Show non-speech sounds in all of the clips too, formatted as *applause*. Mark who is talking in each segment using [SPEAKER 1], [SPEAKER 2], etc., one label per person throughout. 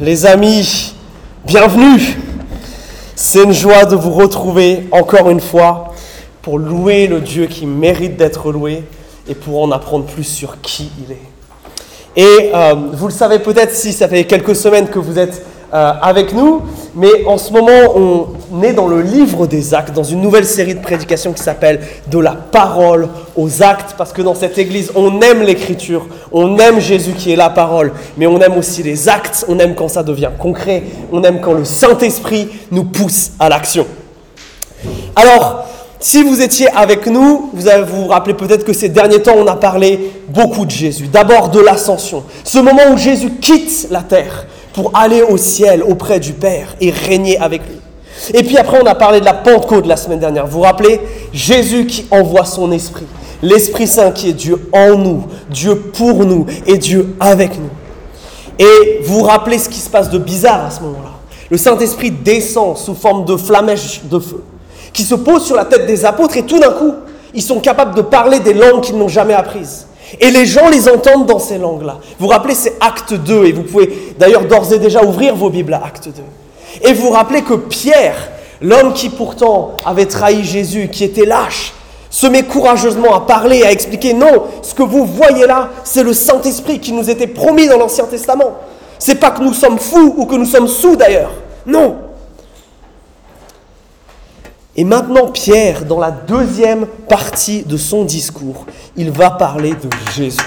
[SPEAKER 1] Les amis, bienvenue. C'est une joie de vous retrouver encore une fois pour louer le Dieu qui mérite d'être loué et pour en apprendre plus sur qui il est. Et euh, vous le savez peut-être si ça fait quelques semaines que vous êtes euh, avec nous, mais en ce moment on est dans le livre des actes, dans une nouvelle série de prédications qui s'appelle De la parole aux actes, parce que dans cette église on aime l'écriture, on aime Jésus qui est la parole, mais on aime aussi les actes, on aime quand ça devient concret, on aime quand le Saint-Esprit nous pousse à l'action. Alors, si vous étiez avec nous, vous vous rappeler peut-être que ces derniers temps, on a parlé beaucoup de Jésus. D'abord de l'ascension, ce moment où Jésus quitte la terre pour aller au ciel auprès du Père et régner avec lui. Et puis après, on a parlé de la Pentecôte la semaine dernière. Vous vous rappelez? Jésus qui envoie son esprit. L'Esprit Saint qui est Dieu en nous, Dieu pour nous et Dieu avec nous. Et vous vous rappelez ce qui se passe de bizarre à ce moment-là? Le Saint-Esprit descend sous forme de flamèche de feu, qui se pose sur la tête des apôtres et tout d'un coup, ils sont capables de parler des langues qu'ils n'ont jamais apprises. Et les gens les entendent dans ces langues-là. Vous vous rappelez, c'est Acte 2, et vous pouvez d'ailleurs d'ores et déjà ouvrir vos Bibles à Acte 2. Et vous vous rappelez que Pierre, l'homme qui pourtant avait trahi Jésus, qui était lâche, se met courageusement à parler, à expliquer non, ce que vous voyez là, c'est le Saint-Esprit qui nous était promis dans l'Ancien Testament. C'est pas que nous sommes fous ou que nous sommes sous d'ailleurs. Non. Et maintenant, Pierre, dans la deuxième partie de son discours, il va parler de Jésus.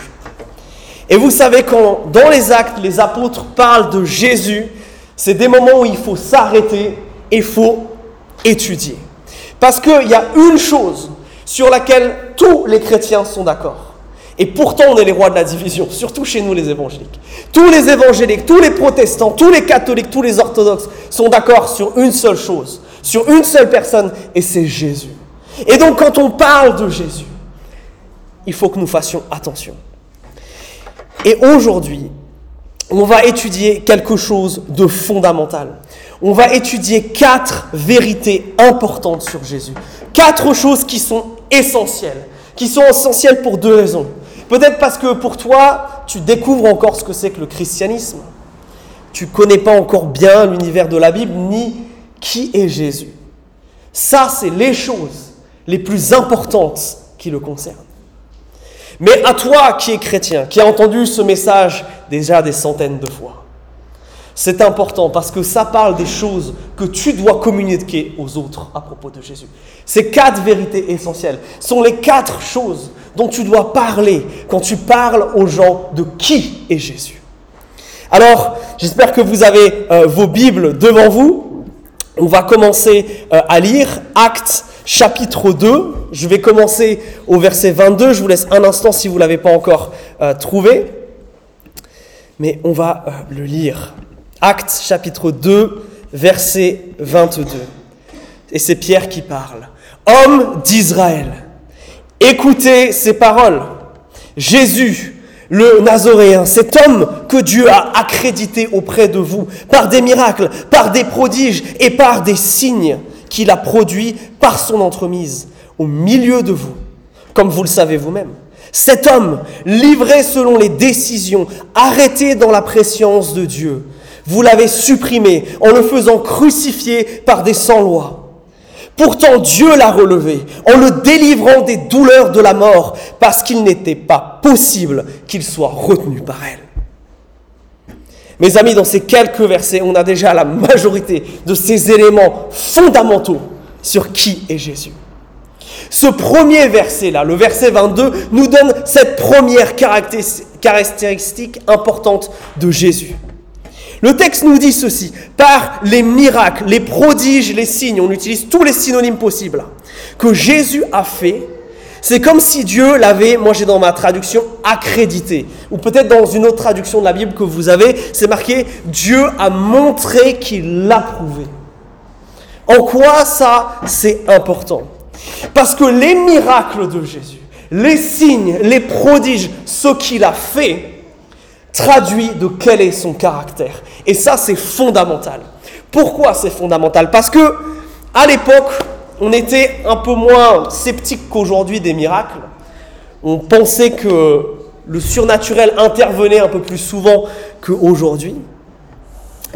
[SPEAKER 1] Et vous savez, quand dans les actes, les apôtres parlent de Jésus, c'est des moments où il faut s'arrêter et il faut étudier. Parce qu'il y a une chose sur laquelle tous les chrétiens sont d'accord. Et pourtant, on est les rois de la division, *laughs* surtout chez nous les évangéliques. Tous les évangéliques, tous les protestants, tous les catholiques, tous les orthodoxes sont d'accord sur une seule chose, sur une seule personne, et c'est Jésus. Et donc, quand on parle de Jésus, il faut que nous fassions attention. Et aujourd'hui, on va étudier quelque chose de fondamental. On va étudier quatre vérités importantes sur Jésus. Quatre choses qui sont essentielles. Qui sont essentielles pour deux raisons. Peut-être parce que pour toi, tu découvres encore ce que c'est que le christianisme. Tu connais pas encore bien l'univers de la Bible, ni qui est Jésus? Ça, c'est les choses les plus importantes qui le concernent. Mais à toi qui es chrétien, qui a entendu ce message déjà des centaines de fois, c'est important parce que ça parle des choses que tu dois communiquer aux autres à propos de Jésus. Ces quatre vérités essentielles sont les quatre choses dont tu dois parler quand tu parles aux gens de qui est Jésus. Alors, j'espère que vous avez euh, vos Bibles devant vous. On va commencer euh, à lire Actes chapitre 2. Je vais commencer au verset 22. Je vous laisse un instant si vous ne l'avez pas encore euh, trouvé. Mais on va euh, le lire. Actes chapitre 2, verset 22. Et c'est Pierre qui parle. Homme d'Israël, écoutez ces paroles. Jésus, le Nazoréen, cet homme que Dieu a accrédité auprès de vous par des miracles, par des prodiges et par des signes qu'il a produits par son entremise au milieu de vous, comme vous le savez vous-même. Cet homme, livré selon les décisions, arrêté dans la préscience de Dieu, vous l'avez supprimé en le faisant crucifier par des sans-lois. Pourtant Dieu l'a relevé en le délivrant des douleurs de la mort parce qu'il n'était pas possible qu'il soit retenu par elle. Mes amis, dans ces quelques versets, on a déjà la majorité de ces éléments fondamentaux sur qui est Jésus. Ce premier verset-là, le verset 22, nous donne cette première caractéristique importante de Jésus. Le texte nous dit ceci, par les miracles, les prodiges, les signes, on utilise tous les synonymes possibles, que Jésus a fait, c'est comme si Dieu l'avait, moi j'ai dans ma traduction, accrédité. Ou peut-être dans une autre traduction de la Bible que vous avez, c'est marqué Dieu a montré qu'il l'a prouvé. En quoi ça, c'est important? Parce que les miracles de Jésus, les signes, les prodiges, ce qu'il a fait, traduit de quel est son caractère. Et ça, c'est fondamental. Pourquoi c'est fondamental? Parce que, à l'époque, on était un peu moins sceptique qu'aujourd'hui des miracles. On pensait que le surnaturel intervenait un peu plus souvent qu'aujourd'hui.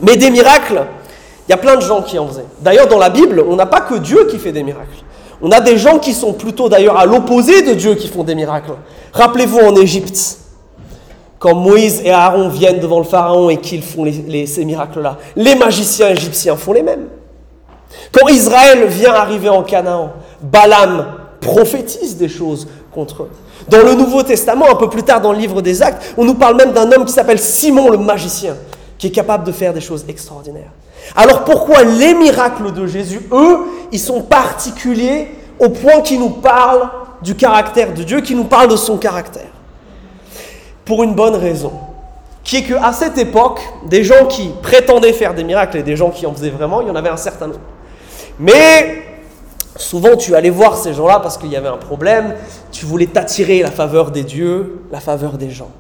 [SPEAKER 1] Mais des miracles, il y a plein de gens qui en faisaient. D'ailleurs, dans la Bible, on n'a pas que Dieu qui fait des miracles. On a des gens qui sont plutôt d'ailleurs à l'opposé de Dieu qui font des miracles. Rappelez-vous en Égypte, quand Moïse et Aaron viennent devant le Pharaon et qu'ils font ces miracles-là, les magiciens égyptiens font les mêmes. Quand Israël vient arriver en Canaan, Balaam prophétise des choses contre eux. Dans le Nouveau Testament, un peu plus tard dans le livre des Actes, on nous parle même d'un homme qui s'appelle Simon le magicien, qui est capable de faire des choses extraordinaires. Alors pourquoi les miracles de Jésus, eux, ils sont particuliers au point qu'ils nous parlent du caractère de Dieu, qui nous parlent de son caractère? Pour une bonne raison, qui est qu'à cette époque, des gens qui prétendaient faire des miracles et des gens qui en faisaient vraiment, il y en avait un certain nombre. Mais souvent tu allais voir ces gens-là parce qu'il y avait un problème, tu voulais t'attirer la faveur des dieux, la faveur des gens.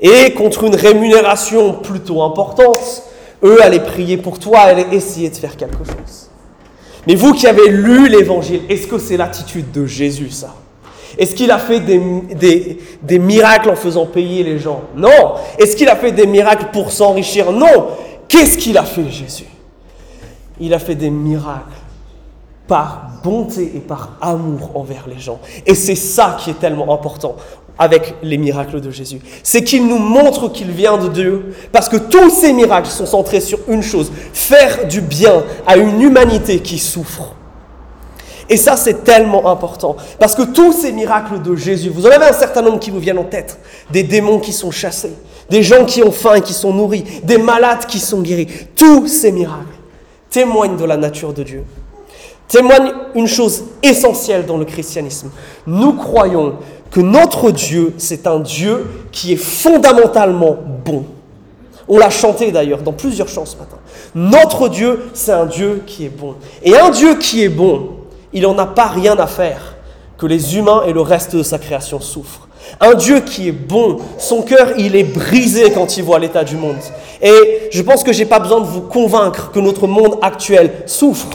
[SPEAKER 1] Et contre une rémunération plutôt importante, eux allaient prier pour toi, allaient essayer de faire quelque chose. Mais vous qui avez lu l'évangile, est-ce que c'est l'attitude de Jésus ça? Est-ce qu'il a fait des, miracles en faisant payer les gens? Non. Est-ce qu'il a fait des miracles pour s'enrichir? Non. Qu'est-ce qu'il a fait Jésus? Il a fait des miracles par bonté et par amour envers les gens. Et c'est ça qui est tellement important avec les miracles de Jésus. C'est qu'il nous montre qu'il vient de Dieu, parce que tous ces miracles sont centrés sur une chose, faire du bien à une humanité qui souffre. Et ça, c'est tellement important, parce que tous ces miracles de Jésus, vous en avez un certain nombre qui vous viennent en tête, des démons qui sont chassés, des gens qui ont faim et qui sont nourris, des malades qui sont guéris, tous ces miracles témoignent de la nature de Dieu témoigne une chose essentielle dans le christianisme. Nous croyons que notre Dieu, c'est un Dieu qui est fondamentalement bon. On l'a chanté d'ailleurs dans plusieurs chants ce matin. Notre Dieu, c'est un Dieu qui est bon. Et un Dieu qui est bon, il n'en a pas rien à faire que les humains et le reste de sa création souffrent. Un Dieu qui est bon, son cœur, il est brisé quand il voit l'état du monde. Et je pense que je n'ai pas besoin de vous convaincre que notre monde actuel souffre.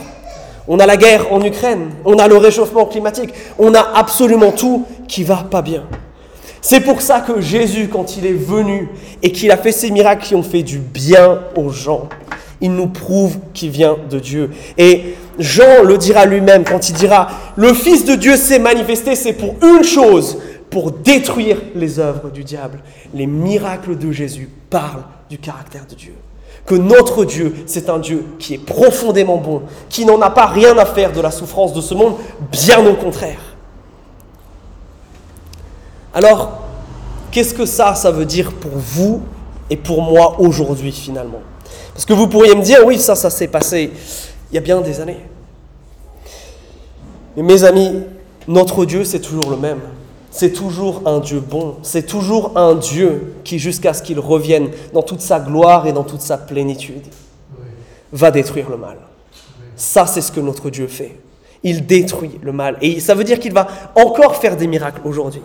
[SPEAKER 1] On a la guerre en Ukraine, on a le réchauffement climatique, on a absolument tout qui va pas bien. C'est pour ça que Jésus, quand il est venu et qu'il a fait ces miracles qui ont fait du bien aux gens, il nous prouve qu'il vient de Dieu. Et Jean le dira lui-même quand il dira, le Fils de Dieu s'est manifesté, c'est pour une chose, pour détruire les œuvres du diable. Les miracles de Jésus parlent du caractère de Dieu que notre Dieu, c'est un Dieu qui est profondément bon, qui n'en a pas rien à faire de la souffrance de ce monde, bien au contraire. Alors, qu'est-ce que ça, ça veut dire pour vous et pour moi aujourd'hui finalement? Parce que vous pourriez me dire, oui, ça, ça s'est passé il y a bien des années. Mais mes amis, notre Dieu, c'est toujours le même c'est toujours un Dieu bon, c'est toujours un Dieu qui, jusqu'à ce qu'il revienne dans toute sa gloire et dans toute sa plénitude, va détruire le mal. Ça, c'est ce que notre Dieu fait. Il détruit le mal. Et ça veut dire qu'il va encore faire des miracles aujourd'hui.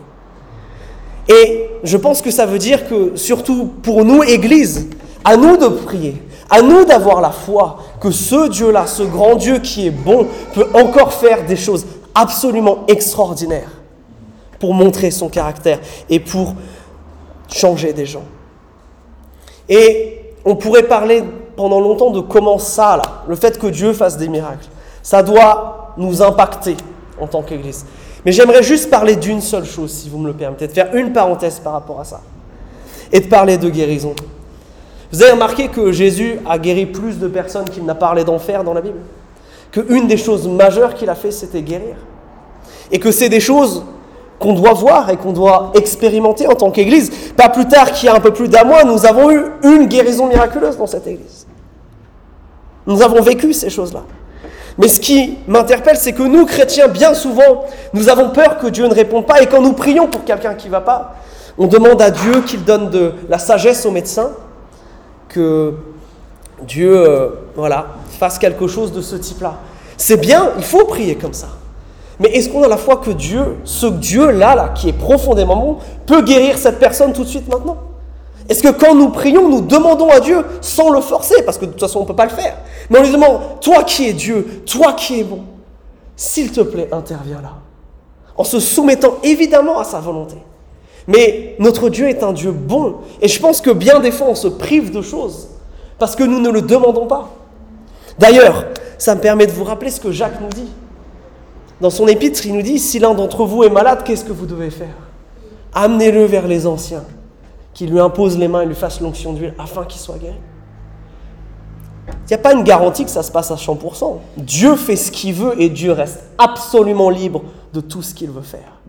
[SPEAKER 1] Et je pense que ça veut dire que, surtout pour nous, Église, à nous de prier, à nous d'avoir la foi que ce Dieu-là, ce grand Dieu qui est bon, peut encore faire des choses absolument extraordinaires pour montrer son caractère et pour changer des gens. Et on pourrait parler pendant longtemps de comment ça, là, le fait que Dieu fasse des miracles, ça doit nous impacter en tant qu'Église. Mais j'aimerais juste parler d'une seule chose, si vous me le permettez, de faire une parenthèse par rapport à ça, et de parler de guérison. Vous avez remarqué que Jésus a guéri plus de personnes qu'il n'a parlé d'enfer dans la Bible? Que une des choses majeures qu'il a fait, c'était guérir. Et que c'est des choses qu'on doit voir et qu'on doit expérimenter en tant qu'Église. Pas plus tard qu'il y a un peu plus d'un mois, nous avons eu une guérison miraculeuse dans cette Église. Nous avons vécu ces choses-là. Mais ce qui m'interpelle, c'est que nous, chrétiens, bien souvent, nous avons peur que Dieu ne réponde pas. Et quand nous prions pour quelqu'un qui ne va pas, on demande à Dieu qu'il donne de la sagesse aux médecins, que Dieu euh, voilà, fasse quelque chose de ce type-là. C'est bien, il faut prier comme ça. Mais est-ce qu'on a la foi que Dieu, ce Dieu-là, là, qui est profondément bon, peut guérir cette personne tout de suite maintenant? Est-ce que quand nous prions, nous demandons à Dieu sans le forcer, parce que de toute façon on ne peut pas le faire, mais on lui demande, toi qui es Dieu, toi qui es bon, s'il te plaît, interviens là, en se soumettant évidemment à sa volonté. Mais notre Dieu est un Dieu bon, et je pense que bien des fois on se prive de choses parce que nous ne le demandons pas. D'ailleurs, ça me permet de vous rappeler ce que Jacques nous dit. Dans son épître, il nous dit, si l'un d'entre vous est malade, qu'est-ce que vous devez faire? Amenez-le vers les anciens, qui lui imposent les mains et lui fassent l'onction d'huile afin qu'il soit guéri. Il n'y a pas une garantie que ça se passe à 100%. Dieu fait ce qu'il veut et Dieu reste absolument libre de tout ce qu'il veut faire.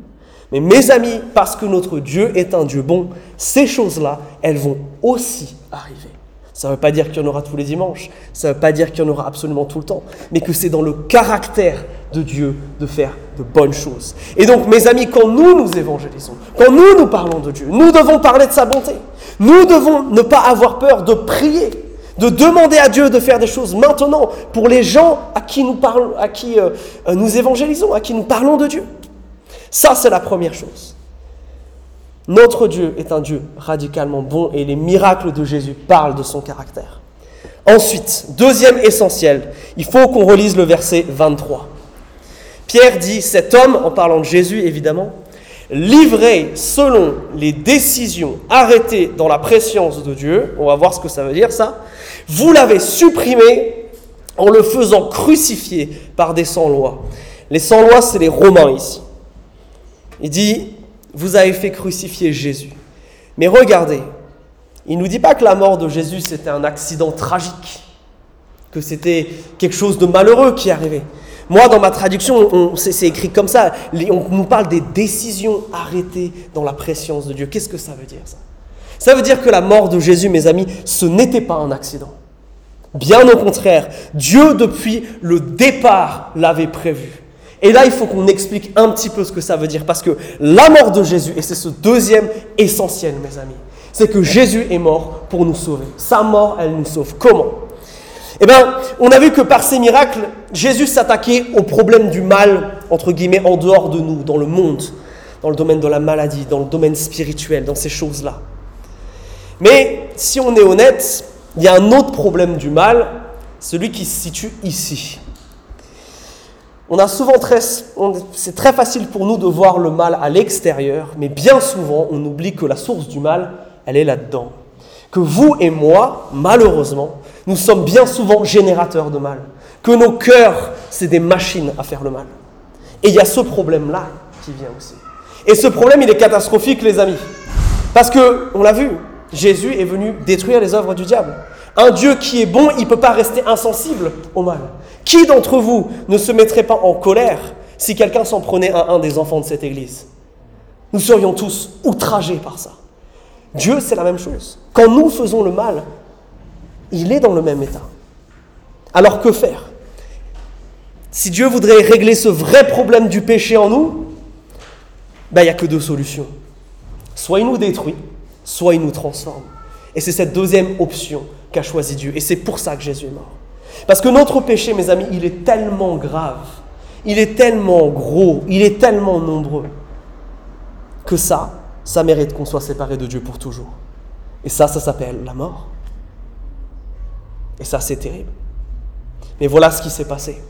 [SPEAKER 1] Mais mes amis, parce que notre Dieu est un Dieu bon, ces choses-là, elles vont aussi arriver. Ça ne veut pas dire qu'il y en aura tous les dimanches, ça ne veut pas dire qu'il y en aura absolument tout le temps, mais que c'est dans le caractère de Dieu de faire de bonnes choses. Et donc, mes amis, quand nous nous évangélisons, quand nous nous parlons de Dieu, nous devons parler de sa bonté. Nous devons ne pas avoir peur de prier, de demander à Dieu de faire des choses maintenant pour les gens à qui nous qui euh, nous évangélisons, à qui nous parlons de Dieu. Ça, c'est la première chose. Notre Dieu est un Dieu radicalement bon et les miracles de Jésus parlent de son caractère. Ensuite, deuxième essentiel, il faut qu'on relise le verset 23. Pierre dit, cet homme, en parlant de Jésus évidemment, livré selon les décisions arrêtées dans la préscience de Dieu, on va voir ce que ça veut dire ça, vous l'avez supprimé en le faisant crucifier par des sans-lois. Les sans-lois, c'est les Romains ici. Il dit, vous avez fait crucifier Jésus. Mais regardez, il ne nous dit pas que la mort de Jésus, c'était un accident tragique, que c'était quelque chose de malheureux qui arrivé. Moi, dans ma traduction, c'est écrit comme ça. On nous parle des décisions arrêtées dans la préscience de Dieu. Qu'est-ce que ça veut dire ça? Ça veut dire que la mort de Jésus, mes amis, ce n'était pas un accident. Bien au contraire, Dieu, depuis le départ, l'avait prévu. Et là, il faut qu'on explique un petit peu ce que ça veut dire, parce que la mort de Jésus, et c'est ce deuxième essentiel, mes amis, c'est que Jésus est mort pour nous sauver. Sa mort, elle nous sauve. Comment? Eh bien, on a vu que par ces miracles, Jésus s'attaquait au problème du mal, entre guillemets, en dehors de nous, dans le monde, dans le domaine de la maladie, dans le domaine spirituel, dans ces choses-là. Mais si on est honnête, il y a un autre problème du mal, celui qui se situe ici. On a c'est très facile pour nous de voir le mal à l'extérieur, mais bien souvent on oublie que la source du mal, elle est là-dedans. Que vous et moi, malheureusement, nous sommes bien souvent générateurs de mal. Que nos cœurs, c'est des machines à faire le mal. Et il y a ce problème-là qui vient aussi. Et ce problème, il est catastrophique, les amis. Parce que, on l'a vu, Jésus est venu détruire les œuvres du diable. Un Dieu qui est bon, il ne peut pas rester insensible au mal. Qui d'entre vous ne se mettrait pas en colère si quelqu'un s'en prenait à un des enfants de cette église? Nous serions tous outragés par ça. Dieu, c'est la même chose. Quand nous faisons le mal, il est dans le même état. Alors que faire? Si Dieu voudrait régler ce vrai problème du péché en nous, ben, il n'y a que deux solutions. Soit il nous détruit, soit il nous transforme. Et c'est cette deuxième option qu'a choisi Dieu. Et c'est pour ça que Jésus est mort. Parce que notre péché, mes amis, il est tellement grave, il est tellement gros, il est tellement nombreux, que ça, ça mérite qu'on soit séparé de Dieu pour toujours. Et ça, ça s'appelle la mort. Et ça, c'est terrible. Mais voilà ce qui s'est passé.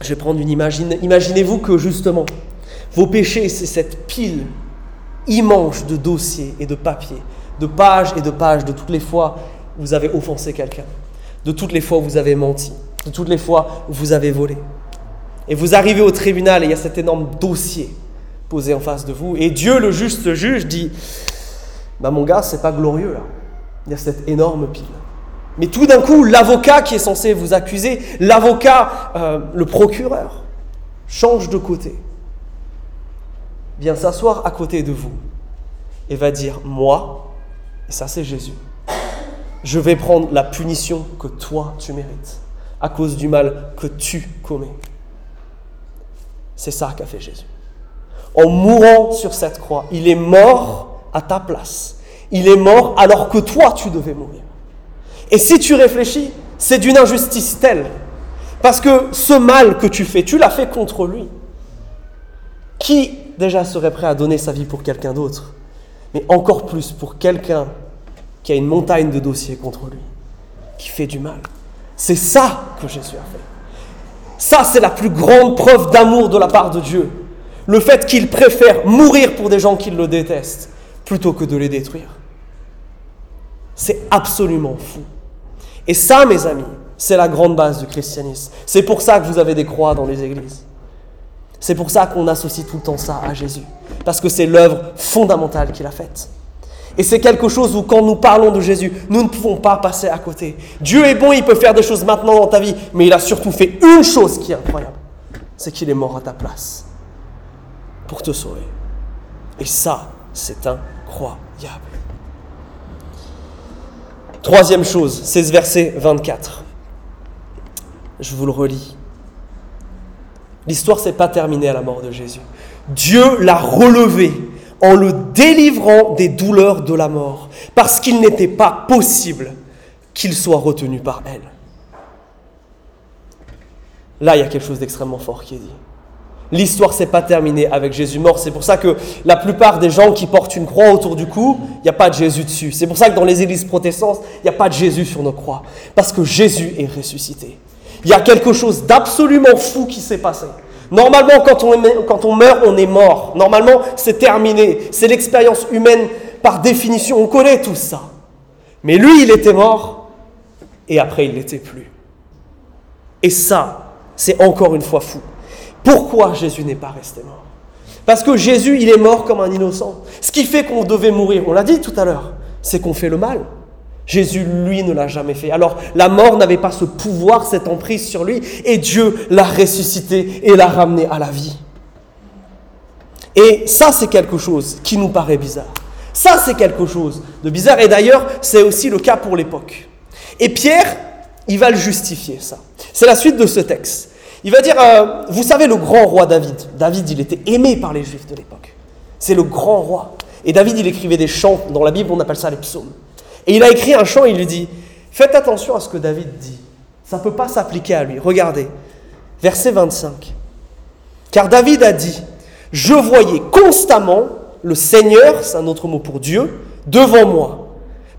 [SPEAKER 1] Je vais prendre une image. Imaginez-vous que justement, vos péchés, c'est cette pile immense de dossiers et de papiers, de pages et de pages de toutes les fois où vous avez offensé quelqu'un de toutes les fois où vous avez menti, de toutes les fois où vous avez volé. Et vous arrivez au tribunal et il y a cet énorme dossier posé en face de vous. Et Dieu, le juste juge, dit Bah, mon gars, c'est pas glorieux là. Il y a cette énorme pile. Mais tout d'un coup, l'avocat qui est censé vous accuser, l'avocat, euh, le procureur, change de côté, vient s'asseoir à côté de vous et va dire Moi, et ça c'est Jésus, je vais prendre la punition que toi tu mérites, à cause du mal que tu commets. C'est ça qu'a fait Jésus. En mourant sur cette croix, il est mort à ta place. Il est mort alors que toi tu devais mourir. Et si tu réfléchis, c'est d'une injustice telle. Parce que ce mal que tu fais, tu l'as fait contre lui. Qui déjà serait prêt à donner sa vie pour quelqu'un d'autre Mais encore plus pour quelqu'un qui a une montagne de dossiers contre lui, qui fait du mal. C'est ça que Jésus a fait. Ça, c'est la plus grande preuve d'amour de la part de Dieu. Le fait qu'il préfère mourir pour des gens qui le détestent plutôt que de les détruire. C'est absolument fou. Et ça, mes amis, c'est la grande base du christianisme. C'est pour ça que vous avez des croix dans les églises. C'est pour ça qu'on associe tout le temps ça à Jésus. Parce que c'est l'œuvre fondamentale qu'il a faite. Et c'est quelque chose où quand nous parlons de Jésus, nous ne pouvons pas passer à côté. Dieu est bon, il peut faire des choses maintenant dans ta vie, mais il a surtout fait une chose qui est incroyable. C'est qu'il est mort à ta place pour te sauver. Et ça, c'est incroyable. Troisième chose, c'est ce verset 24. Je vous le relis. L'histoire s'est pas terminée à la mort de Jésus. Dieu l'a relevé en le délivrant des douleurs de la mort, parce qu'il n'était pas possible qu'il soit retenu par elle. Là, il y a quelque chose d'extrêmement fort qui est dit. L'histoire s'est pas terminée avec Jésus mort. C'est pour ça que la plupart des gens qui portent une croix autour du cou, il n'y a pas de Jésus dessus. C'est pour ça que dans les églises protestantes, il n'y a pas de Jésus sur nos croix. Parce que Jésus est ressuscité. Il y a quelque chose d'absolument fou qui s'est passé. Normalement, quand on, meurt, on est mort. Normalement, c'est terminé. C'est l'expérience humaine par définition. On connaît tout ça. Mais lui, il était mort et après, il n'était plus. Et ça, c'est encore une fois fou. Pourquoi Jésus n'est pas resté mort? Parce que Jésus, il est mort comme un innocent. Ce qui fait qu'on devait mourir, on l'a dit tout à l'heure, c'est qu'on fait le mal. Jésus, lui, ne l'a jamais fait. Alors la mort n'avait pas ce pouvoir, cette emprise sur lui, et Dieu l'a ressuscité et l'a ramené à la vie. Et ça, c'est quelque chose qui nous paraît bizarre. Ça, c'est quelque chose de bizarre. Et d'ailleurs, c'est aussi le cas pour l'époque. Et Pierre, il va le justifier, ça. C'est la suite de ce texte. Il va dire, euh, vous savez, le grand roi David. David, il était aimé par les Juifs de l'époque. C'est le grand roi. Et David, il écrivait des chants. Dans la Bible, on appelle ça les psaumes. Et il a écrit un chant, il lui dit, faites attention à ce que David dit. Ça ne peut pas s'appliquer à lui. Regardez, verset 25. Car David a dit, je voyais constamment le Seigneur, c'est un autre mot pour Dieu, devant moi,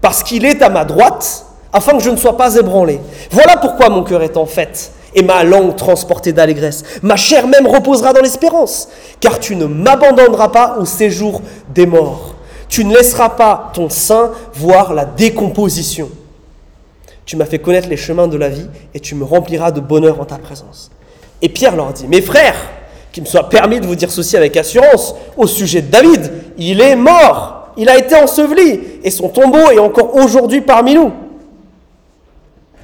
[SPEAKER 1] parce qu'il est à ma droite, afin que je ne sois pas ébranlé. Voilà pourquoi mon cœur est en fête et ma langue transportée d'allégresse. Ma chair même reposera dans l'espérance, car tu ne m'abandonneras pas au séjour des morts. Tu ne laisseras pas ton sein voir la décomposition. Tu m'as fait connaître les chemins de la vie et tu me rempliras de bonheur en ta présence. Et Pierre leur dit, mes frères, qu'il me soit permis de vous dire ceci avec assurance, au sujet de David, il est mort, il a été enseveli, et son tombeau est encore aujourd'hui parmi nous.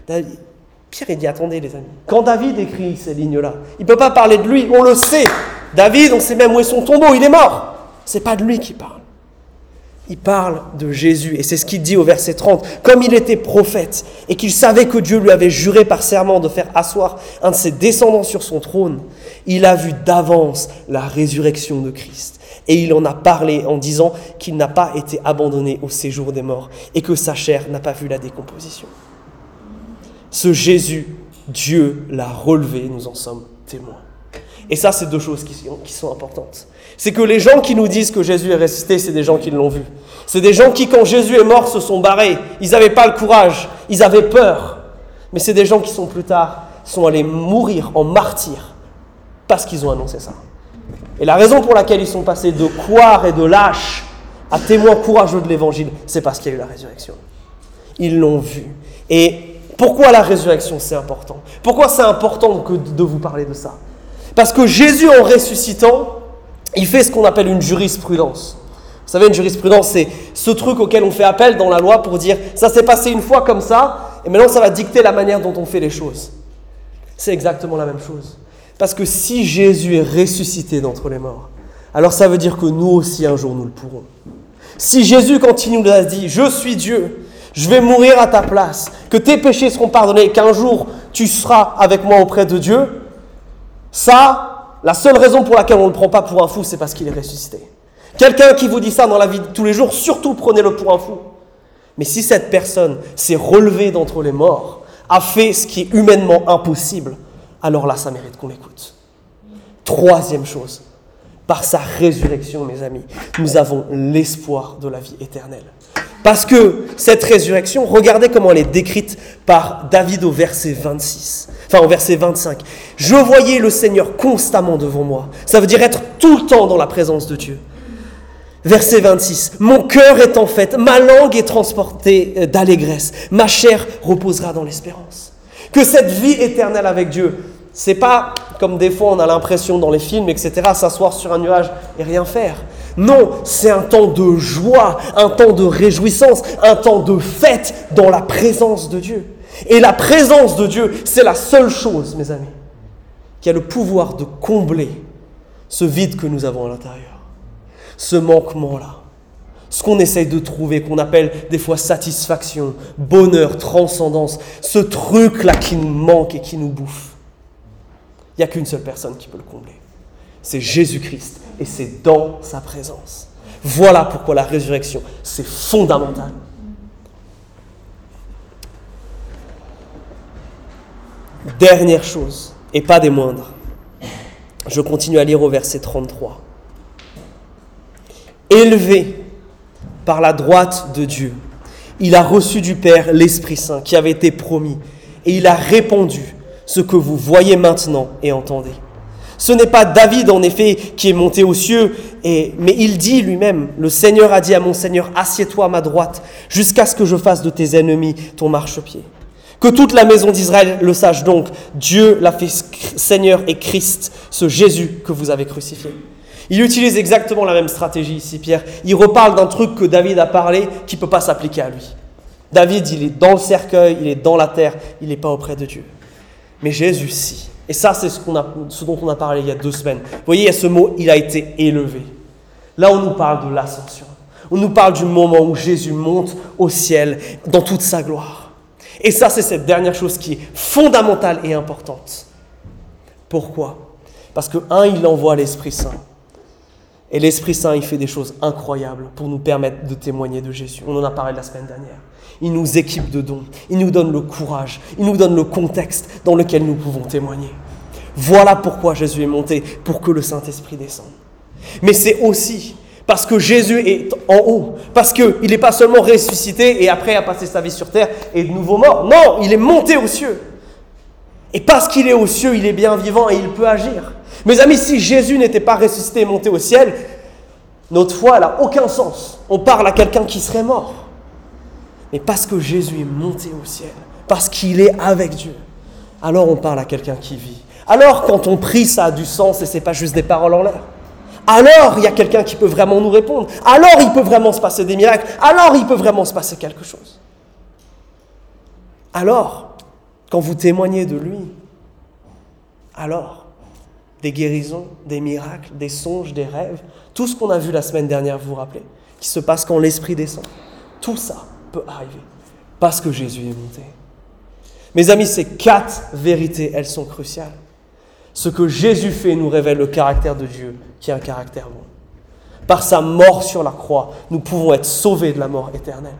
[SPEAKER 1] Pierre, il dit, attendez les amis, quand David écrit ces lignes-là, il ne peut pas parler de lui, on le sait. David, on sait même où est son tombeau, il est mort. C'est pas de lui qui parle. Il parle de Jésus, et c'est ce qu'il dit au verset 30. Comme il était prophète, et qu'il savait que Dieu lui avait juré par serment de faire asseoir un de ses descendants sur son trône, il a vu d'avance la résurrection de Christ. Et il en a parlé en disant qu'il n'a pas été abandonné au séjour des morts, et que sa chair n'a pas vu la décomposition. Ce Jésus, Dieu l'a relevé, nous en sommes témoins. Et ça, c'est deux choses qui sont, importantes. C'est que les gens qui nous disent que Jésus est ressuscité, c'est des gens qui l'ont vu. C'est des gens qui, quand Jésus est mort, se sont barrés. Ils n'avaient pas le courage, ils avaient peur. Mais c'est des gens qui sont plus tard, sont allés mourir en martyrs parce qu'ils ont annoncé ça. Et la raison pour laquelle ils sont passés de croire et de lâche à témoins courageux de l'évangile, c'est parce qu'il y a eu la résurrection. Ils l'ont vu. Et pourquoi la résurrection c'est important? Pourquoi c'est important de vous parler de ça? Parce que Jésus en ressuscitant, il fait ce qu'on appelle une jurisprudence. Vous savez, une jurisprudence, c'est ce truc auquel on fait appel dans la loi pour dire ça s'est passé une fois comme ça, et maintenant ça va dicter la manière dont on fait les choses. C'est exactement la même chose. Parce que si Jésus est ressuscité d'entre les morts, alors ça veut dire que nous aussi un jour nous le pourrons. Si Jésus, quand il nous a dit je suis Dieu, je vais mourir à ta place, que tes péchés seront pardonnés, qu'un jour tu seras avec moi auprès de Dieu, ça, la seule raison pour laquelle on ne le prend pas pour un fou, c'est parce qu'il est ressuscité. Quelqu'un qui vous dit ça dans la vie de tous les jours, surtout prenez-le pour un fou. Mais si cette personne s'est relevée d'entre les morts, a fait ce qui est humainement impossible, alors là, ça mérite qu'on l'écoute. Troisième chose, par sa résurrection, mes amis, nous avons l'espoir de la vie éternelle. Parce que cette résurrection, regardez comment elle est décrite par David au verset 26, enfin au verset 25. Je voyais le Seigneur constamment devant moi. Ça veut dire être tout le temps dans la présence de Dieu. Verset 26. Mon cœur est en fête, ma langue est transportée euh, d'allégresse, ma chair reposera dans l'espérance. Que cette vie éternelle avec Dieu, c'est pas comme des fois on a l'impression dans les films, etc., s'asseoir sur un nuage et rien faire. Non, c'est un temps de joie, un temps de réjouissance, un temps de fête dans la présence de Dieu. Et la présence de Dieu, c'est la seule chose, mes amis, qui a le pouvoir de combler ce vide que nous avons à l'intérieur ce manquement-là. Ce qu'on essaye de trouver, qu'on appelle des fois satisfaction, bonheur, transcendance, ce truc-là qui nous manque et qui nous bouffe. Il n'y a qu'une seule personne qui peut le combler. C'est Jésus-Christ et c'est dans sa présence. Voilà pourquoi la résurrection, c'est fondamental. Dernière chose, et pas des moindres. Je continue à lire au verset 33 élevé par la droite de Dieu. Il a reçu du Père l'Esprit Saint qui avait été promis et il a répandu ce que vous voyez maintenant et entendez. Ce n'est pas David en effet qui est monté aux cieux, et, mais il dit lui-même, le Seigneur a dit à mon Seigneur, assieds-toi à ma droite jusqu'à ce que je fasse de tes ennemis ton marchepied. Que toute la maison d'Israël le sache donc, Dieu l'a fait Seigneur et Christ, ce Jésus que vous avez crucifié. Il utilise exactement la même stratégie ici, Pierre. Il reparle d'un truc que David a parlé qui ne peut pas s'appliquer à lui. David, il est dans le cercueil, il est dans la terre, il n'est pas auprès de Dieu. Mais Jésus, si. Et ça, c'est ce, ce, dont on a parlé il y a deux semaines. Vous voyez, il y a ce mot, il a été élevé. Là, on nous parle de l'ascension. On nous parle du moment où Jésus monte au ciel dans toute sa gloire. Et ça, c'est cette dernière chose qui est fondamentale et importante. Pourquoi? Parce que, un, il envoie l'Esprit Saint. Et l'Esprit Saint, il fait des choses incroyables pour nous permettre de témoigner de Jésus. On en a parlé la semaine dernière. Il nous équipe de dons, il nous donne le courage, il nous donne le contexte dans lequel nous pouvons témoigner. Voilà pourquoi Jésus est monté, pour que le Saint-Esprit descende. Mais c'est aussi parce que Jésus est en haut, parce qu'il n'est pas seulement ressuscité et après a passé sa vie sur terre et de nouveau mort. Non, il est monté aux cieux. Et parce qu'il est aux cieux, il est bien vivant et il peut agir. Mes amis, si Jésus n'était pas ressuscité et monté au ciel, notre foi n'a aucun sens. On parle à quelqu'un qui serait mort. Mais parce que Jésus est monté au ciel, parce qu'il est avec Dieu, alors on parle à quelqu'un qui vit. Alors quand on prie, ça a du sens et ce n'est pas juste des paroles en l'air. Alors il y a quelqu'un qui peut vraiment nous répondre. Alors il peut vraiment se passer des miracles. Alors il peut vraiment se passer quelque chose. Alors, quand vous témoignez de lui, alors des guérisons, des miracles, des songes, des rêves, tout ce qu'on a vu la semaine dernière, vous vous rappelez, qui se passe quand l'Esprit descend. Tout ça peut arriver parce que Jésus est monté. Mes amis, ces quatre vérités, elles sont cruciales. Ce que Jésus fait nous révèle le caractère de Dieu, qui est un caractère bon. Par sa mort sur la croix, nous pouvons être sauvés de la mort éternelle.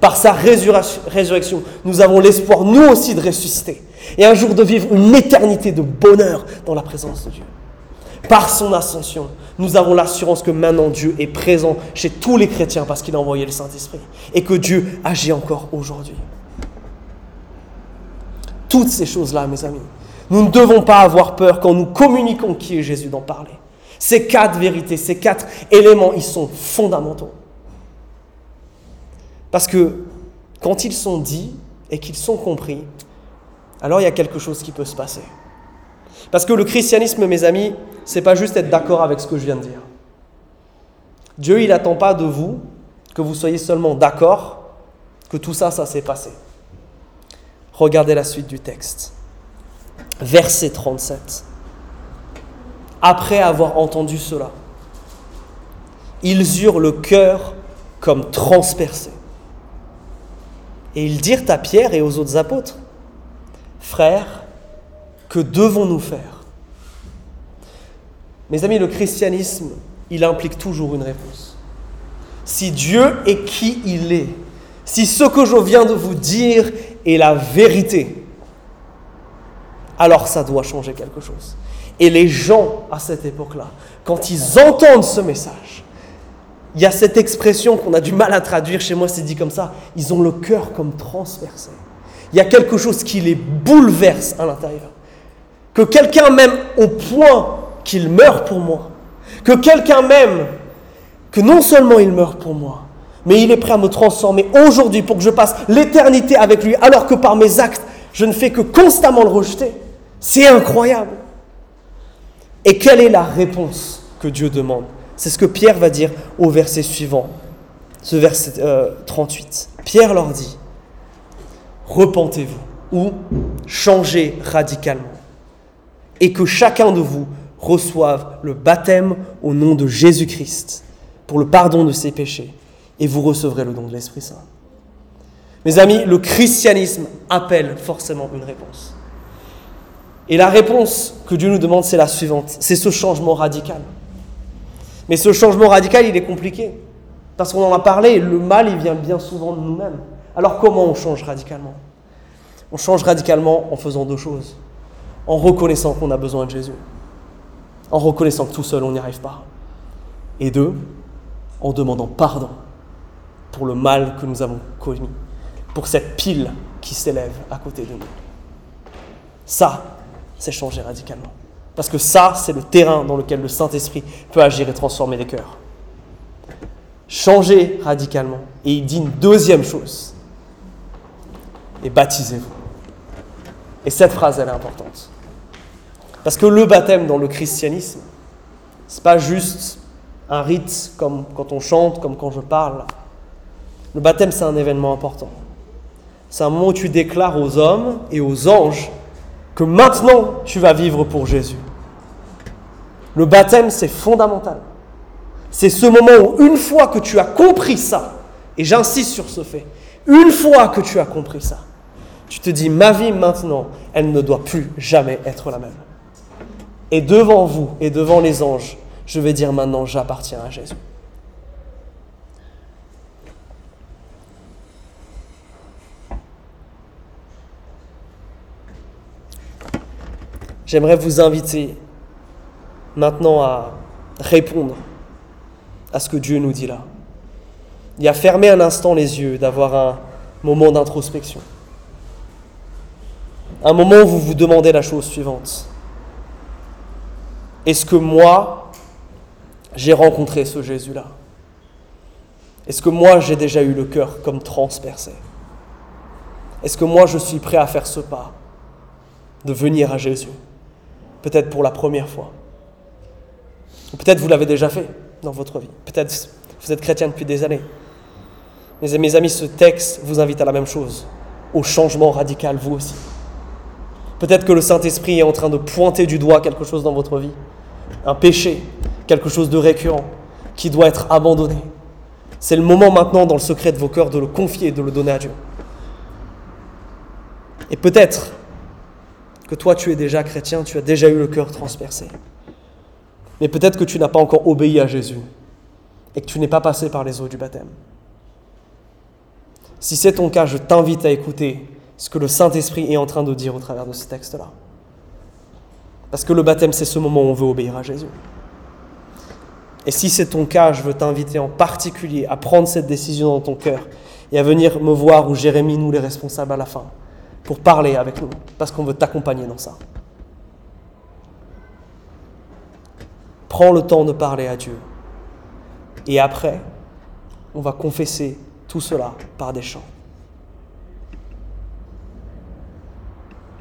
[SPEAKER 1] Par sa résurrection, nous avons l'espoir, nous aussi, de ressusciter et un jour de vivre une éternité de bonheur dans la présence de Dieu. Par son ascension, nous avons l'assurance que maintenant Dieu est présent chez tous les chrétiens parce qu'il a envoyé le Saint-Esprit et que Dieu agit encore aujourd'hui. Toutes ces choses-là, mes amis, nous ne devons pas avoir peur quand nous communiquons qui est Jésus d'en parler. Ces quatre vérités, ces quatre éléments, ils sont fondamentaux. Parce que quand ils sont dits et qu'ils sont compris, alors il y a quelque chose qui peut se passer. Parce que le christianisme, mes amis, c'est pas juste être d'accord avec ce que je viens de dire. Dieu, il n'attend pas de vous que vous soyez seulement d'accord que tout ça, ça s'est passé. Regardez la suite du texte. Verset 37. Après avoir entendu cela, ils eurent le cœur comme transpercé. Et ils dirent à Pierre et aux autres apôtres, Frères, que devons-nous faire? Mes amis, le christianisme, il implique toujours une réponse. Si Dieu est qui il est, si ce que je viens de vous dire est la vérité, alors ça doit changer quelque chose. Et les gens, à cette époque-là, quand ils entendent ce message, il y a cette expression qu'on a du mal à traduire, chez moi c'est dit comme ça, ils ont le cœur comme transpercé il y a quelque chose qui les bouleverse à l'intérieur. Que quelqu'un m'aime au point qu'il meurt pour moi. Que quelqu'un m'aime que non seulement il meurt pour moi, mais il est prêt à me transformer aujourd'hui pour que je passe l'éternité avec lui, alors que par mes actes, je ne fais que constamment le rejeter. C'est incroyable. Et quelle est la réponse que Dieu demande? C'est ce que Pierre va dire au verset suivant, ce verset 38. Euh, Pierre leur dit, repentez-vous ou changez radicalement, et que chacun de vous reçoive le baptême au nom de Jésus-Christ pour le pardon de ses péchés, et vous recevrez le don de l'Esprit Saint. Mes amis, le christianisme appelle forcément une réponse. Et la réponse que Dieu nous demande, c'est la suivante, c'est ce changement radical. Mais ce changement radical, il est compliqué. Parce qu'on en a parlé, le mal, il vient bien souvent de nous-mêmes. Alors comment on change radicalement? On change radicalement en faisant deux choses. En reconnaissant qu'on a besoin de Jésus. En reconnaissant que tout seul, on n'y arrive pas. Et deux, en demandant pardon pour le mal que nous avons commis, pour cette pile qui s'élève à côté de nous. Ça, c'est changer radicalement. Parce que ça, c'est le terrain dans lequel le Saint-Esprit peut agir et transformer les cœurs. Changer radicalement. Et il dit une deuxième chose. Et baptisez-vous. Et cette phrase, elle est importante. Parce que le baptême dans le christianisme, c'est pas juste un rite comme quand on chante, comme quand je parle. Le baptême, c'est un événement important. C'est un moment où tu déclares aux hommes et aux anges que maintenant tu vas vivre pour Jésus. Le baptême, c'est fondamental. C'est ce moment où une fois que tu as compris ça, et j'insiste sur ce fait, une fois que tu as compris ça, tu te dis, ma vie maintenant, elle ne doit plus jamais être la même. Et devant vous et devant les anges, je vais dire maintenant, j'appartiens à Jésus. J'aimerais vous inviter maintenant à répondre à ce que Dieu nous dit là. Et à fermer un instant les yeux, d'avoir un moment d'introspection. Un moment où vous vous demandez la chose suivante. Est-ce que moi, j'ai rencontré ce Jésus-là? Est-ce que moi, j'ai déjà eu le cœur comme transpercé? Est-ce que moi, je suis prêt à faire ce pas de venir à Jésus? Peut-être pour la première fois. Ou peut-être vous l'avez déjà fait dans votre vie. Peut-être vous êtes chrétien depuis des années. Mes amis, ce texte vous invite à la même chose, au changement radical, vous aussi. Peut-être que le Saint-Esprit est en train de pointer du doigt quelque chose dans votre vie, un péché, quelque chose de récurrent, qui doit être abandonné. C'est le moment maintenant, dans le secret de vos cœurs, de le confier, de le donner à Dieu. Et peut-être que toi tu es déjà chrétien, tu as déjà eu le cœur transpercé. Mais peut-être que tu n'as pas encore obéi à Jésus et que tu n'es pas passé par les eaux du baptême. Si c'est ton cas, je t'invite à écouter ce que le Saint-Esprit est en train de dire au travers de ce texte-là. Parce que le baptême, c'est ce moment où on veut obéir à Jésus. Et si c'est ton cas, je veux t'inviter en particulier à prendre cette décision dans ton cœur et à venir me voir ou Jérémie, nous les responsables à la fin pour parler avec nous, parce qu'on veut t'accompagner dans ça. Prends le temps de parler à Dieu. Et après, on va confesser tout cela par des chants.